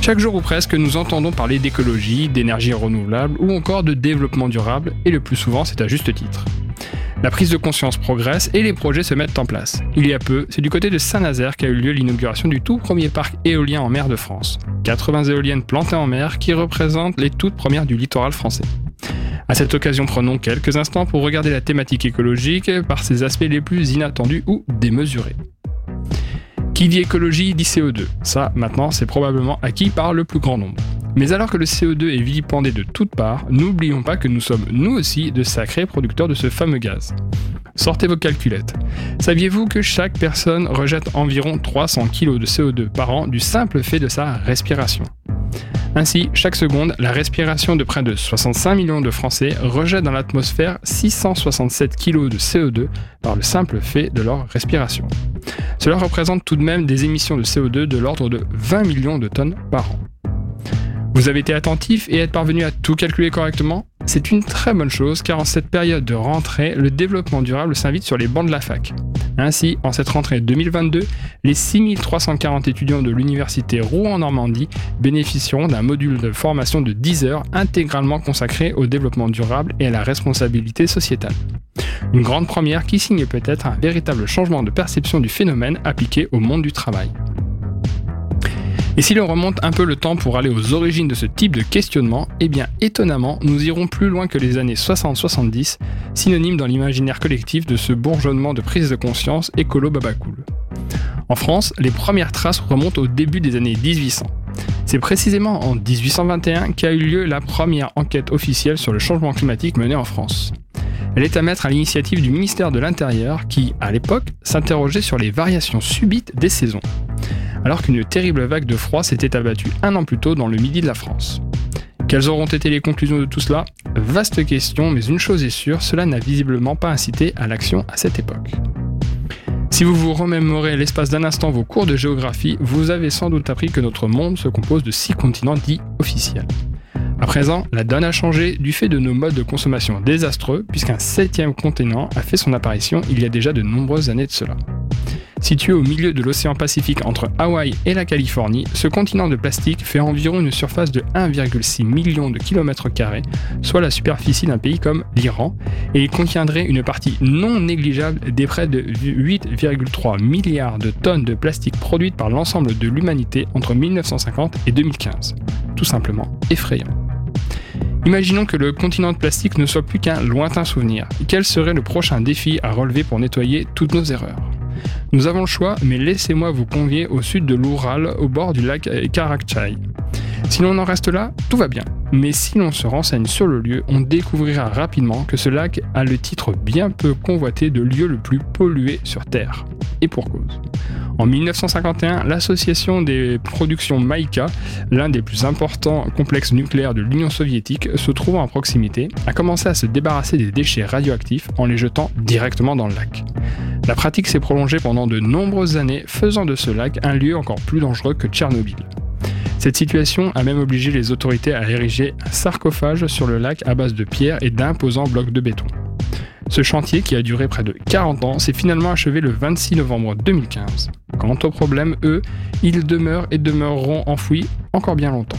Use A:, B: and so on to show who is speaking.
A: chaque jour ou presque, nous entendons parler d'écologie, d'énergie renouvelable ou encore de développement durable, et le plus souvent c'est à juste titre. La prise de conscience progresse et les projets se mettent en place. Il y a peu, c'est du côté de Saint-Nazaire qu'a eu lieu l'inauguration du tout premier parc éolien en mer de France. 80 éoliennes plantées en mer qui représentent les toutes premières du littoral français. À cette occasion, prenons quelques instants pour regarder la thématique écologique par ses aspects les plus inattendus ou démesurés. Qui dit écologie dit CO2. Ça, maintenant, c'est probablement acquis par le plus grand nombre. Mais alors que le CO2 est vilipendé de toutes parts, n'oublions pas que nous sommes nous aussi de sacrés producteurs de ce fameux gaz. Sortez vos calculettes. Saviez-vous que chaque personne rejette environ 300 kg de CO2 par an du simple fait de sa respiration? Ainsi, chaque seconde, la respiration de près de 65 millions de Français rejette dans l'atmosphère 667 kg de CO2 par le simple fait de leur respiration. Cela représente tout de même des émissions de CO2 de l'ordre de 20 millions de tonnes par an. Vous avez été attentif et êtes parvenu à tout calculer correctement? C'est une très bonne chose car en cette période de rentrée, le développement durable s'invite sur les bancs de la fac. Ainsi, en cette rentrée 2022, les 6340 étudiants de l'université Rouen-Normandie bénéficieront d'un module de formation de 10 heures intégralement consacré au développement durable et à la responsabilité sociétale. Une grande première qui signe peut-être un véritable changement de perception du phénomène appliqué au monde du travail. Et si l'on remonte un peu le temps pour aller aux origines de ce type de questionnement, eh bien étonnamment, nous irons plus loin que les années 60-70, synonymes dans l'imaginaire collectif de ce bourgeonnement de prise de conscience écolo babacool. En France, les premières traces remontent au début des années 1800. C'est précisément en 1821 qu'a eu lieu la première enquête officielle sur le changement climatique menée en France. Elle est à mettre à l'initiative du ministère de l'Intérieur qui, à l'époque, s'interrogeait sur les variations subites des saisons alors qu'une terrible vague de froid s'était abattue un an plus tôt dans le midi de la France. Quelles auront été les conclusions de tout cela? Vaste question, mais une chose est sûre, cela n'a visiblement pas incité à l'action à cette époque. Si vous vous remémorez l'espace d'un instant vos cours de géographie, vous avez sans doute appris que notre monde se compose de six continents dits officiels. À présent, la donne a changé du fait de nos modes de consommation désastreux, puisqu'un septième continent a fait son apparition il y a déjà de nombreuses années de cela. Situé au milieu de l'océan Pacifique entre Hawaï et la Californie, ce continent de plastique fait environ une surface de 1,6 million de kilomètres carrés, soit la superficie d'un pays comme l'Iran, et il contiendrait une partie non négligeable des près de 8,3 milliards de tonnes de plastique produites par l'ensemble de l'humanité entre 1950 et 2015. Tout simplement effrayant. Imaginons que le continent de plastique ne soit plus qu'un lointain souvenir. Quel serait le prochain défi à relever pour nettoyer toutes nos erreurs? Nous avons le choix, mais laissez-moi vous convier au sud de l'Oural, au bord du lac Karakchai. Si l'on en reste là, tout va bien. Mais si l'on se renseigne sur le lieu, on découvrira rapidement que ce lac a le titre bien peu convoité de lieu le plus pollué sur Terre. Et pour cause. En 1951, l'association des productions Maïka, l'un des plus importants complexes nucléaires de l'Union soviétique, se trouvant à proximité, a commencé à se débarrasser des déchets radioactifs en les jetant directement dans le lac. La pratique s'est prolongée pendant de nombreuses années, faisant de ce lac un lieu encore plus dangereux que Tchernobyl. Cette situation a même obligé les autorités à ériger un sarcophage sur le lac à base de pierres et d'imposants blocs de béton. Ce chantier, qui a duré près de 40 ans, s'est finalement achevé le 26 novembre 2015. Quant aux problèmes, eux, ils demeurent et demeureront enfouis encore bien longtemps.